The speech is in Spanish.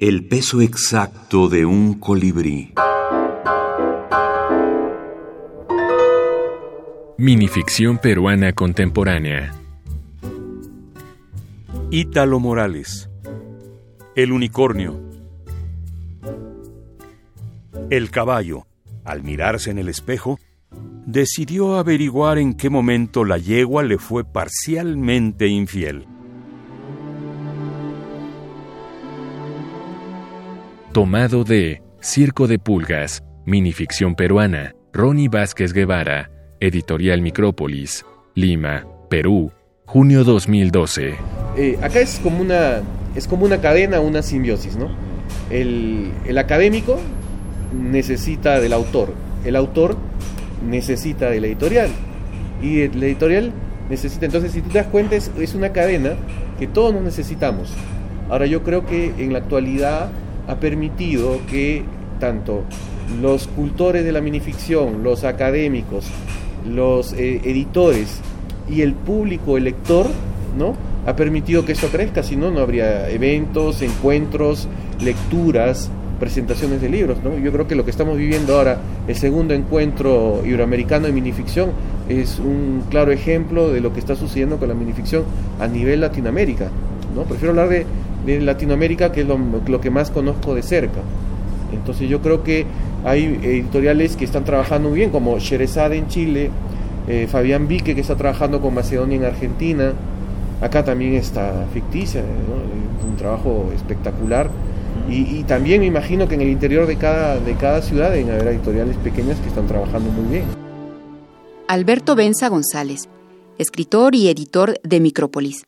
El peso exacto de un colibrí. Minificción peruana contemporánea. Ítalo Morales. El unicornio. El caballo, al mirarse en el espejo, decidió averiguar en qué momento la yegua le fue parcialmente infiel. Tomado de Circo de Pulgas, minificción peruana, Ronnie Vázquez Guevara, Editorial Micrópolis, Lima, Perú, junio 2012. Eh, acá es como una es como una cadena, una simbiosis, ¿no? El, el académico necesita del autor, el autor necesita de la editorial y la editorial necesita, entonces si tú te das cuenta es, una cadena que todos nos necesitamos. Ahora yo creo que en la actualidad ha permitido que tanto los cultores de la minificción, los académicos, los eh, editores y el público, el lector, ¿no? Ha permitido que eso crezca, si no, no habría eventos, encuentros, lecturas, presentaciones de libros. ¿no? Yo creo que lo que estamos viviendo ahora, el segundo encuentro iberoamericano de minificción, es un claro ejemplo de lo que está sucediendo con la minificción a nivel Latinoamérica. ¿no? Prefiero hablar de, Latinoamérica, que es lo, que más conozco de cerca. Entonces yo creo que hay editoriales que están trabajando muy bien, como Sherezade en Chile, eh, Fabián Vique que está trabajando con Macedonia en Argentina, acá también está Ficticia, un trabajo espectacular y, también me imagino que en el interior de cada, de cada ciudad deben haber editoriales pequeñas que están trabajando muy bien. Alberto Benza González, escritor y editor de Micrópolis.